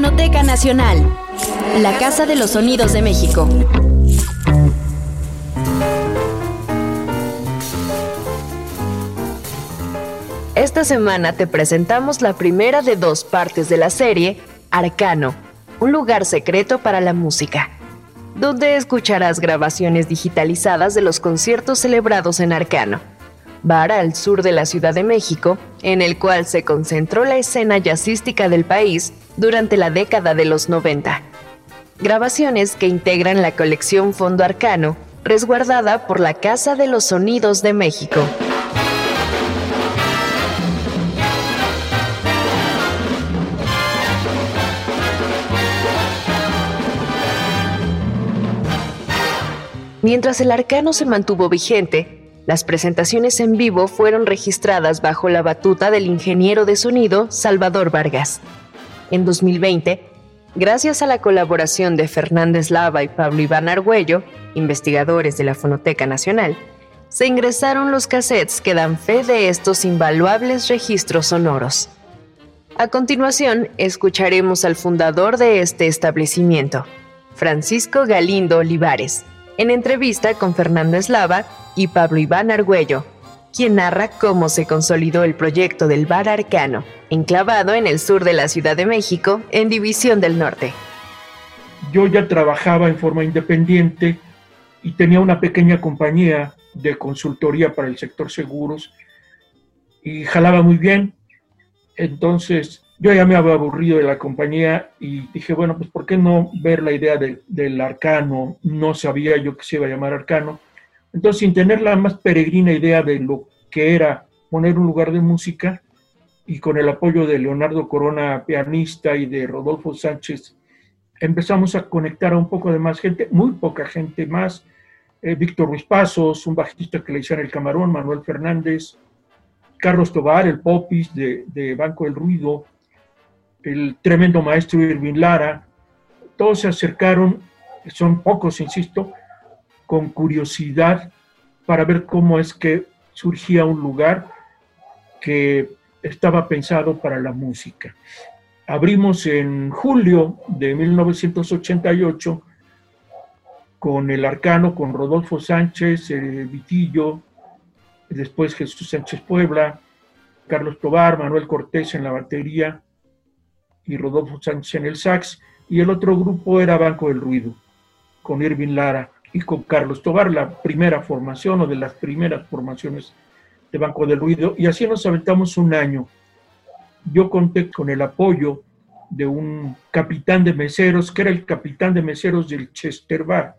Fonoteca Nacional, la Casa de los Sonidos de México. Esta semana te presentamos la primera de dos partes de la serie Arcano, un lugar secreto para la música, donde escucharás grabaciones digitalizadas de los conciertos celebrados en Arcano, bar al sur de la Ciudad de México, en el cual se concentró la escena jazzística del país durante la década de los 90. Grabaciones que integran la colección Fondo Arcano, resguardada por la Casa de los Sonidos de México. Mientras el arcano se mantuvo vigente, las presentaciones en vivo fueron registradas bajo la batuta del ingeniero de sonido Salvador Vargas. En 2020, gracias a la colaboración de Fernández Lava y Pablo Iván Argüello, investigadores de la Fonoteca Nacional, se ingresaron los cassettes que dan fe de estos invaluables registros sonoros. A continuación, escucharemos al fundador de este establecimiento, Francisco Galindo Olivares, en entrevista con Fernando Eslava y Pablo Iván Argüello, quien narra cómo se consolidó el proyecto del Bar Arcano, enclavado en el sur de la Ciudad de México, en División del Norte. Yo ya trabajaba en forma independiente y tenía una pequeña compañía de consultoría para el sector seguros y jalaba muy bien. Entonces yo ya me había aburrido de la compañía y dije, bueno, pues ¿por qué no ver la idea del arcano? No sabía yo que se iba a llamar arcano. Entonces, sin tener la más peregrina idea de lo que era poner un lugar de música, y con el apoyo de Leonardo Corona, pianista, y de Rodolfo Sánchez, empezamos a conectar a un poco de más gente, muy poca gente más. Eh, Víctor Ruiz Pasos, un bajista que le hicieron el camarón, Manuel Fernández, Carlos Tobar, el popis de, de Banco del Ruido, el tremendo maestro Irving Lara, todos se acercaron, son pocos, insisto, con curiosidad para ver cómo es que surgía un lugar que estaba pensado para la música. Abrimos en julio de 1988 con el arcano, con Rodolfo Sánchez, eh, Vitillo, después Jesús Sánchez Puebla, Carlos Tobar, Manuel Cortés en la batería, y Rodolfo Sánchez en el sax, y el otro grupo era Banco del Ruido, con Irving Lara y con Carlos Tobar, la primera formación o de las primeras formaciones de Banco del Ruido, y así nos aventamos un año. Yo conté con el apoyo de un capitán de meseros, que era el capitán de meseros del Chester Bar.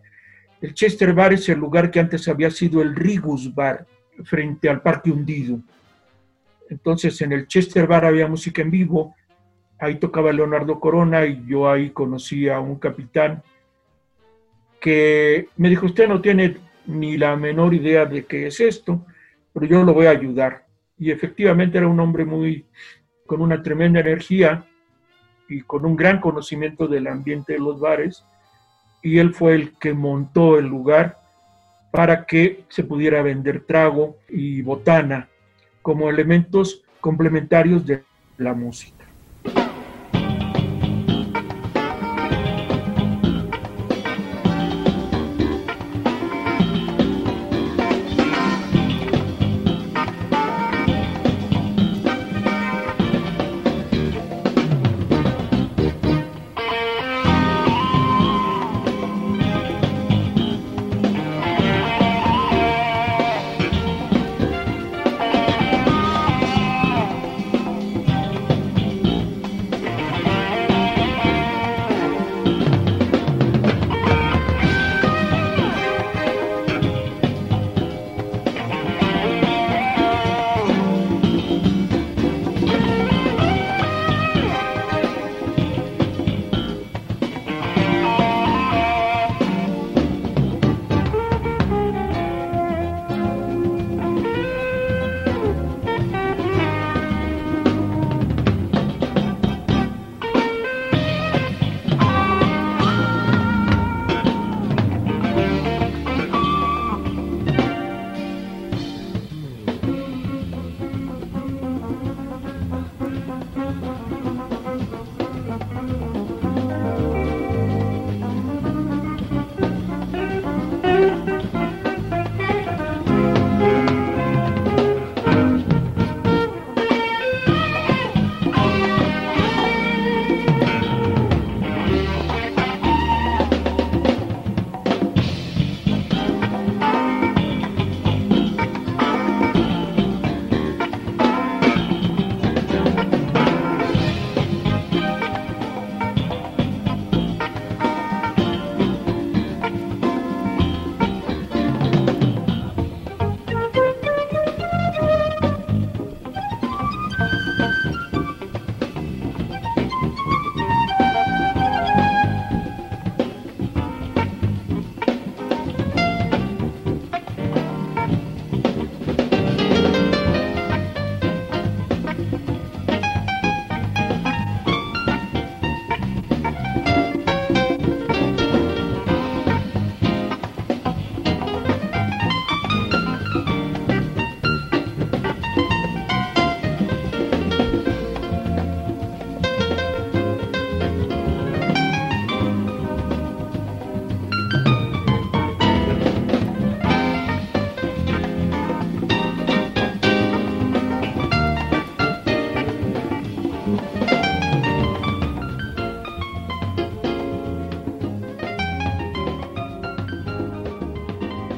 El Chester Bar es el lugar que antes había sido el Rigus Bar, frente al Parque Hundido. Entonces en el Chester Bar había música en vivo ahí tocaba Leonardo Corona y yo ahí conocí a un capitán que me dijo, usted no tiene ni la menor idea de qué es esto, pero yo lo voy a ayudar. Y efectivamente era un hombre muy, con una tremenda energía y con un gran conocimiento del ambiente de los bares, y él fue el que montó el lugar para que se pudiera vender trago y botana como elementos complementarios de la música.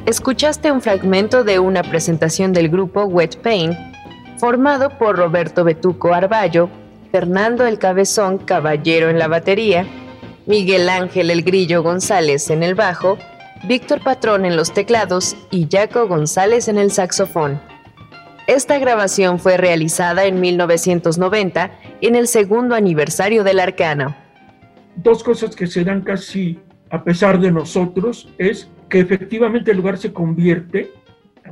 Escuchaste un fragmento de una presentación del grupo Wet Paint, formado por Roberto Betuco Arballo, Fernando el Cabezón Caballero en la batería, Miguel Ángel el Grillo González en el bajo, Víctor Patrón en los teclados y Jaco González en el saxofón. Esta grabación fue realizada en 1990 en el segundo aniversario del Arcano. Dos cosas que se dan casi a pesar de nosotros es que efectivamente el lugar se convierte,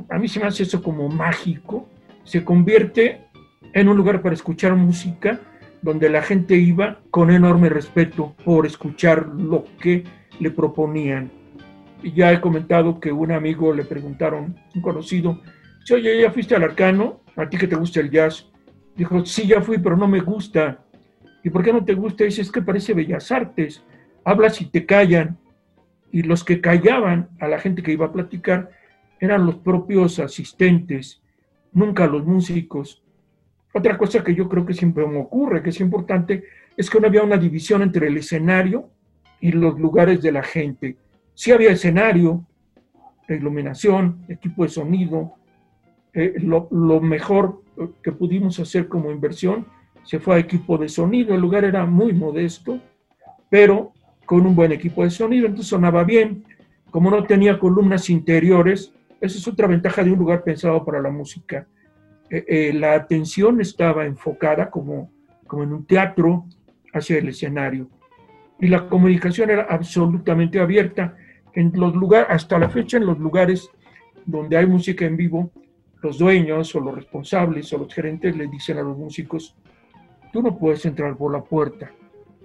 a mí se me hace eso como mágico, se convierte en un lugar para escuchar música donde la gente iba con enorme respeto por escuchar lo que le proponían. Ya he comentado que un amigo le preguntaron, un conocido, oye, ¿ya fuiste al arcano? ¿A ti que te gusta el jazz? Dijo, sí, ya fui, pero no me gusta. ¿Y por qué no te gusta? Dice, es que parece bellas artes. Hablas y te callan y los que callaban a la gente que iba a platicar eran los propios asistentes, nunca los músicos. Otra cosa que yo creo que siempre me ocurre, que es importante, es que no había una división entre el escenario y los lugares de la gente. Sí había escenario, iluminación, equipo de sonido, eh, lo, lo mejor que pudimos hacer como inversión se fue a equipo de sonido, el lugar era muy modesto, pero con un buen equipo de sonido, entonces sonaba bien. Como no tenía columnas interiores, esa es otra ventaja de un lugar pensado para la música. Eh, eh, la atención estaba enfocada como, como en un teatro hacia el escenario. Y la comunicación era absolutamente abierta. En los lugares, hasta la fecha, en los lugares donde hay música en vivo, los dueños o los responsables o los gerentes le dicen a los músicos, tú no puedes entrar por la puerta,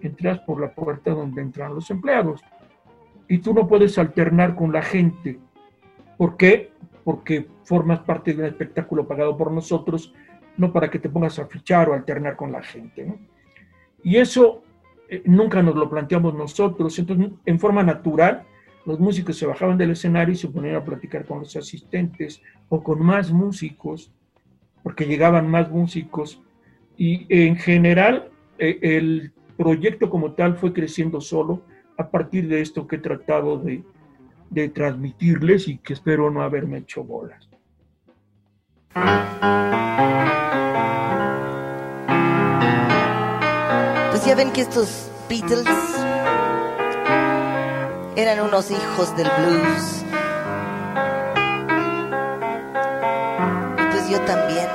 entras por la puerta donde entran los empleados. Y tú no puedes alternar con la gente. ¿Por qué? Porque formas parte de un espectáculo pagado por nosotros, no para que te pongas a fichar o alternar con la gente. Y eso eh, nunca nos lo planteamos nosotros. Entonces, en forma natural, los músicos se bajaban del escenario y se ponían a platicar con los asistentes o con más músicos, porque llegaban más músicos. Y en general, eh, el proyecto como tal fue creciendo solo a partir de esto que he tratado de, de transmitirles y que espero no haberme hecho bolas. Pues ya ven que estos Beatles eran unos hijos del blues. pues yo también.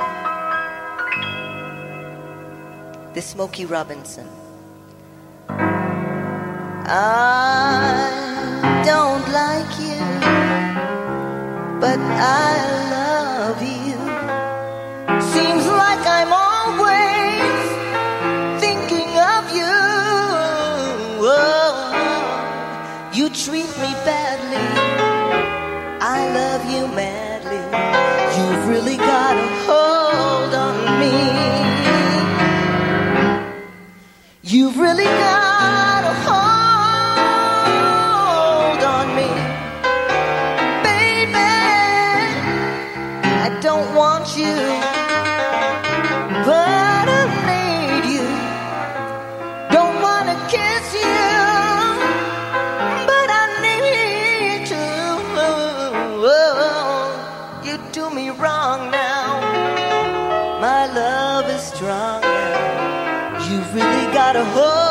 De Smokey Robinson. I don't like you, but I love you. Seems like I'm always thinking of you. Oh, you treat me badly. I love you madly. You've really got a hold on me. You've really got got a hold.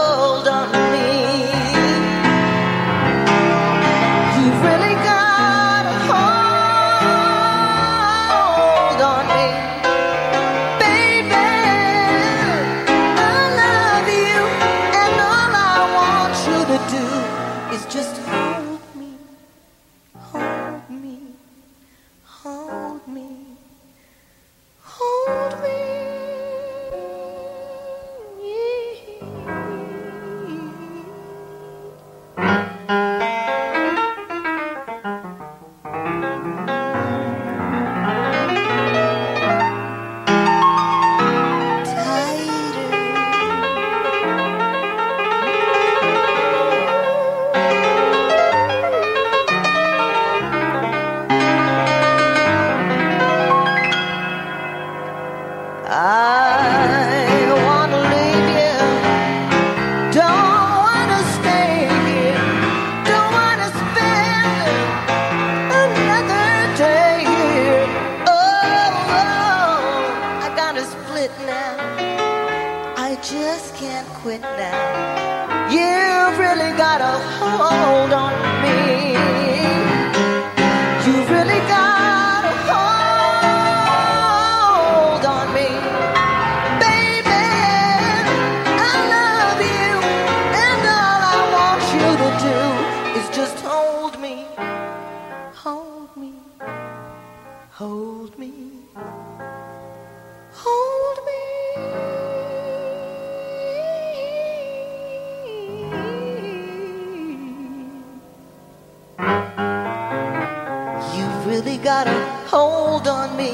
Got a hold on me.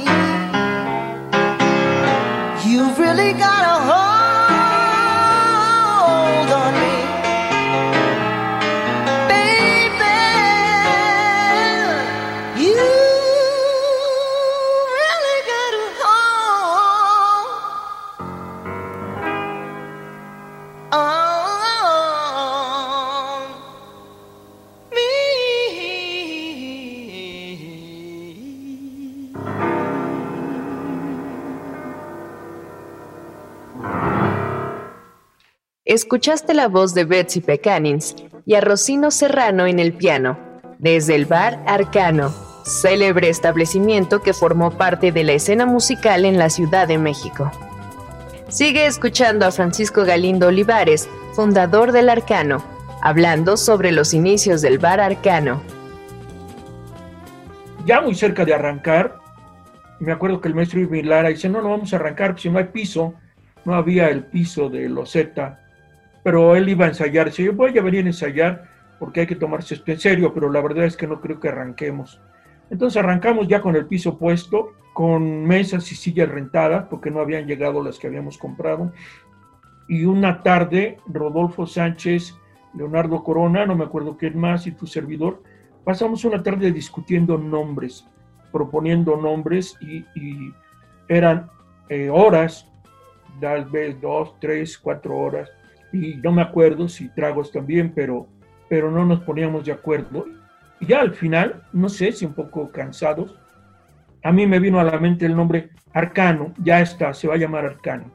You've really got Escuchaste la voz de Betsy Pecanins y a Rocino Serrano en el piano, desde el bar Arcano, célebre establecimiento que formó parte de la escena musical en la Ciudad de México. Sigue escuchando a Francisco Galindo Olivares, fundador del Arcano, hablando sobre los inicios del bar Arcano. Ya muy cerca de arrancar, me acuerdo que el maestro Irving dice, no, no vamos a arrancar, si no hay piso, no había el piso de loseta, pero él iba a ensayar, dice, yo voy a venir a ensayar porque hay que tomarse esto en serio, pero la verdad es que no creo que arranquemos. Entonces arrancamos ya con el piso puesto, con mesas y sillas rentadas, porque no habían llegado las que habíamos comprado. Y una tarde, Rodolfo Sánchez, Leonardo Corona, no me acuerdo quién más, y tu servidor, pasamos una tarde discutiendo nombres, proponiendo nombres, y, y eran eh, horas, tal vez dos, tres, cuatro horas, y no me acuerdo si tragos también, pero, pero no nos poníamos de acuerdo. Y ya al final, no sé si un poco cansados, a mí me vino a la mente el nombre Arcano, ya está, se va a llamar Arcano.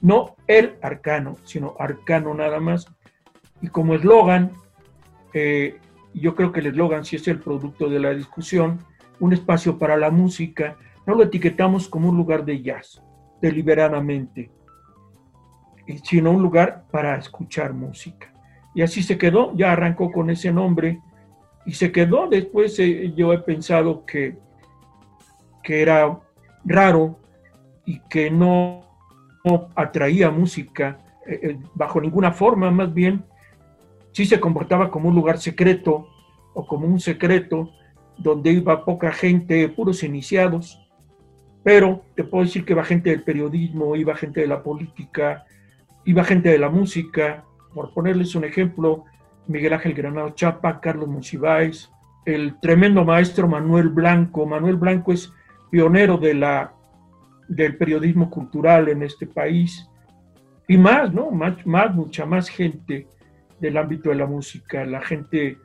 No el Arcano, sino Arcano nada más. Y como eslogan, eh, yo creo que el eslogan sí es el producto de la discusión, un espacio para la música, no lo etiquetamos como un lugar de jazz, deliberadamente, sino un lugar para escuchar música. Y así se quedó, ya arrancó con ese nombre y se quedó. Después eh, yo he pensado que, que era raro y que no, no atraía música eh, eh, bajo ninguna forma, más bien sí se comportaba como un lugar secreto o como un secreto donde iba poca gente, puros iniciados, pero te puedo decir que iba gente del periodismo, iba gente de la política, iba gente de la música, por ponerles un ejemplo, Miguel Ángel Granado Chapa, Carlos Monsiváis, el tremendo maestro Manuel Blanco. Manuel Blanco es pionero del periodismo cultural en este país. Y más, ¿no? Más, más, mucha más gente del ámbito de la música, la gente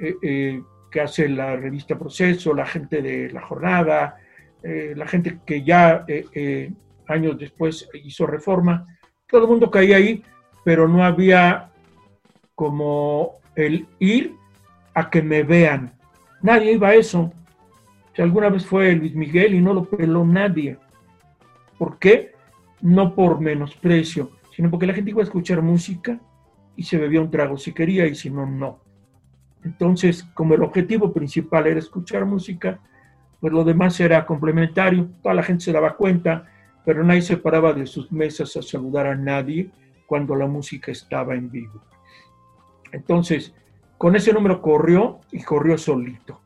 eh, eh, que hace la revista Proceso, la gente de La Jornada, eh, la gente que ya años después hizo reforma, todo el mundo caía ahí, pero no había como el ir a que me vean. Nadie iba a eso. Si alguna vez fue Luis Miguel y no lo peló nadie. ¿Por qué? No por menosprecio, sino porque la gente iba a escuchar música y se bebía un trago si quería y si no, no. Entonces, como el objetivo principal era escuchar música, pues lo demás era complementario. Toda la gente se daba cuenta, pero nadie se paraba de sus mesas a saludar a nadie cuando la música estaba en vivo. Entonces, con ese número corrió y corrió solito.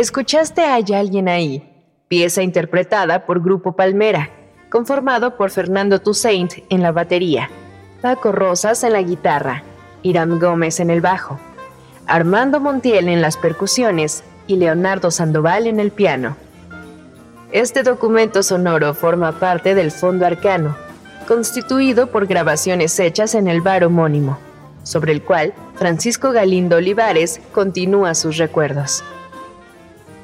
Escuchaste Hay alguien ahí, pieza interpretada por Grupo Palmera, conformado por Fernando Toussaint en la batería, Paco Rosas en la guitarra, Iram Gómez en el bajo, Armando Montiel en las percusiones y Leonardo Sandoval en el piano. Este documento sonoro forma parte del Fondo Arcano, constituido por grabaciones hechas en el bar homónimo, sobre el cual Francisco Galindo Olivares continúa sus recuerdos.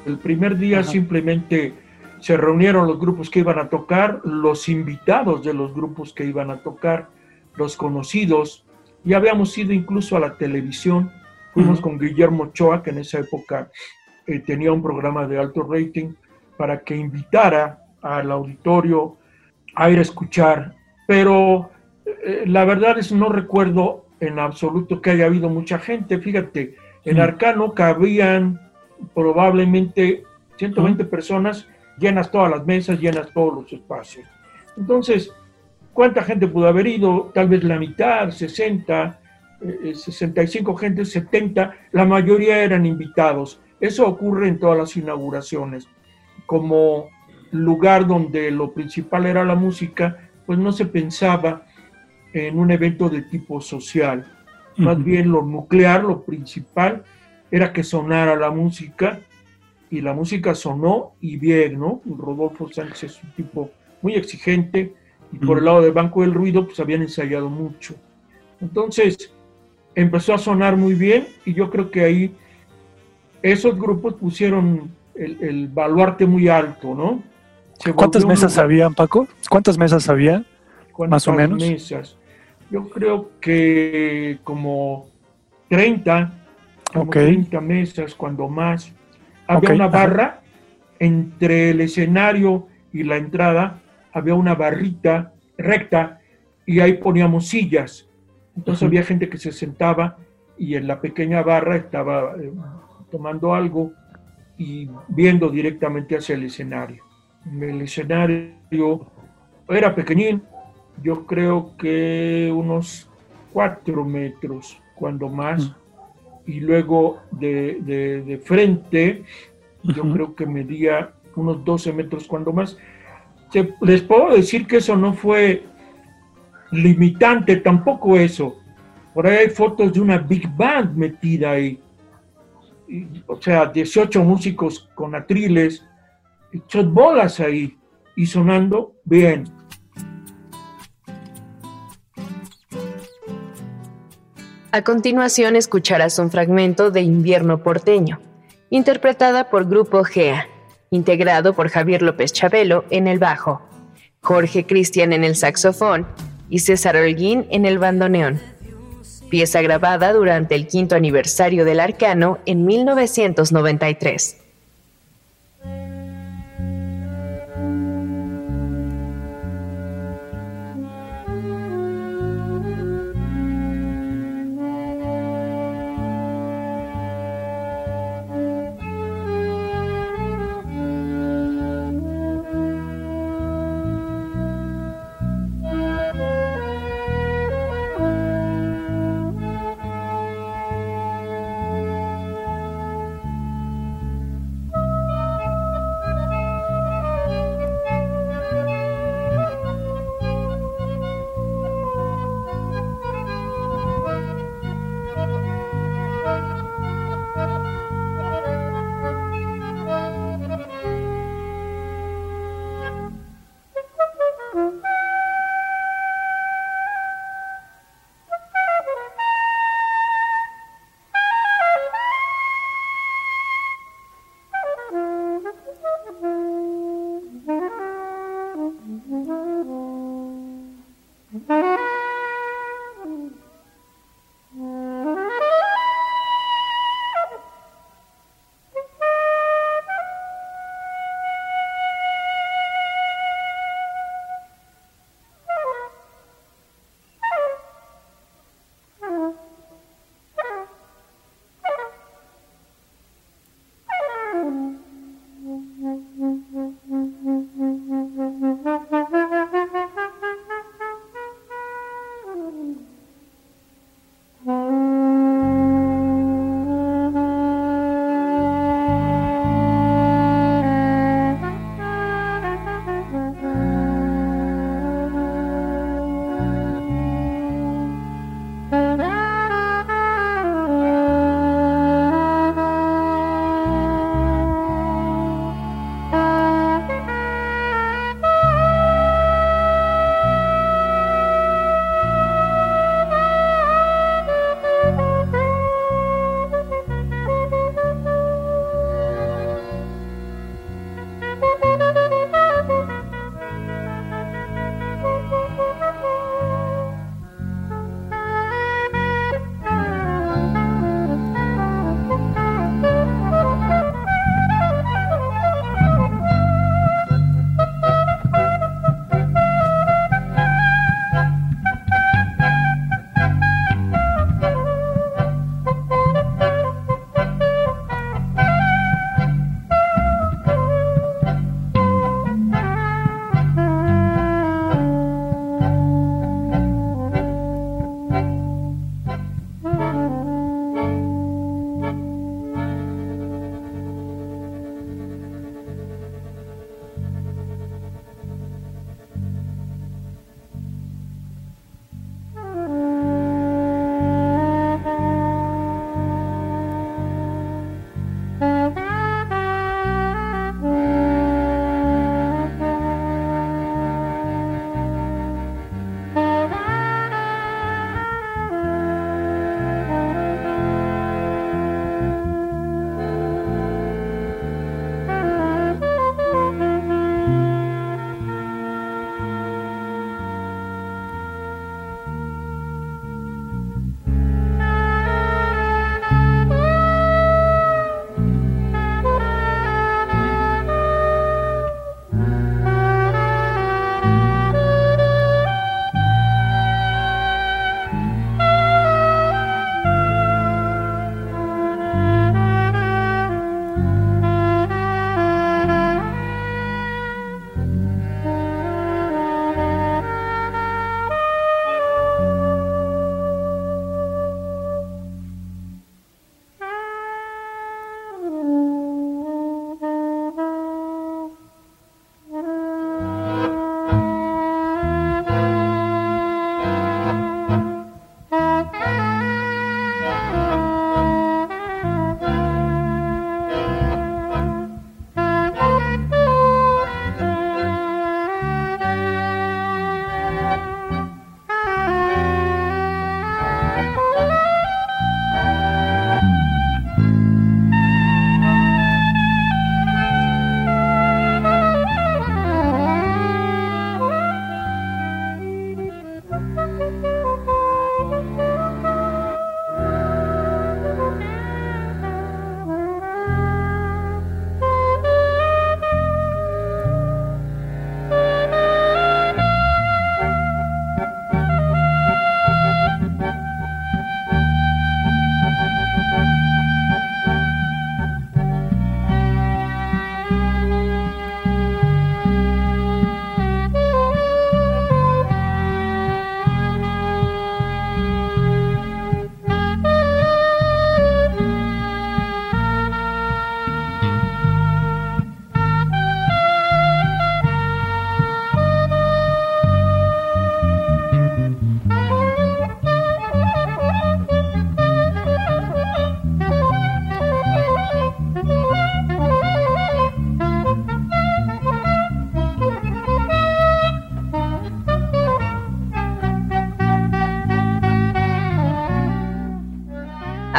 El primer día simplemente se reunieron los grupos que iban a tocar, los invitados de los grupos que iban a tocar, los conocidos, y habíamos ido incluso a la televisión, fuimos con Guillermo Ochoa, que en esa época eh, tenía un programa de alto rating, para que invitara al auditorio a ir a escuchar, pero eh, la verdad es no recuerdo en absoluto que haya habido mucha gente, fíjate, en Arcano cabían probablemente 120 personas, llenas todas las mesas, llenas todos los espacios. Entonces, ¿cuánta gente pudo haber ido? Tal vez la mitad, 60, 65 eh, gente, 70, la mayoría eran invitados. Eso ocurre en todas las inauguraciones. Como lugar donde lo principal era la música, pues no se pensaba en un evento de tipo social. Más bien lo nuclear, lo principal, era que sonara la música y la música sonó y bien, ¿no? Rodolfo Sánchez es un tipo muy exigente y por el lado del Banco del Ruido pues habían ensayado mucho. Entonces empezó a sonar muy bien y yo creo que ahí esos grupos pusieron el, baluarte muy alto, ¿no? ¿Cuántas mesas habían, Paco? ¿Cuántas mesas había? Más o menos. Mesas? Yo creo que como 30, como 30 mesas, cuando más. Había una barra entre el escenario y la entrada, había una barrita recta y ahí poníamos sillas. Entonces había gente que se sentaba y en la pequeña barra estaba eh, tomando algo y viendo directamente hacia el escenario. El escenario era pequeñín, yo creo que unos cuatro metros, cuando más y luego de, frente, yo creo que medía unos 12 metros cuando más. les puedo decir que eso no fue limitante, tampoco eso. Por ahí hay fotos de una big band metida ahí. o sea, 18 músicos con atriles, hechos bolas ahí y sonando bien. A continuación escucharás un fragmento de Invierno porteño, interpretada por Grupo GEA, integrado por Javier López Chabelo en el bajo, Jorge Cristian en el saxofón y César Holguín en el bandoneón. Pieza grabada durante el quinto aniversario del Arcano en 1993.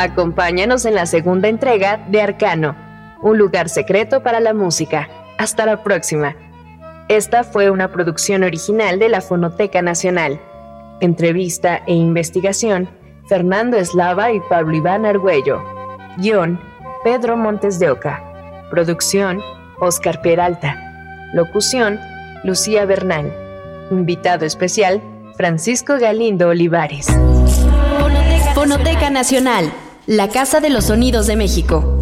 Acompáñanos en la segunda entrega de Arcano, un lugar secreto para la música. Hasta la próxima. Esta fue una producción original de la Fonoteca Nacional. Entrevista e investigación, Fernando Eslava y Pablo Iván Argüello. Guión, Pedro Montes de Oca. Producción, Oscar Peralta. Locución, Lucía Bernal. Invitado especial, Francisco Galindo Olivares. Fonoteca Nacional, la Casa de los Sonidos de México.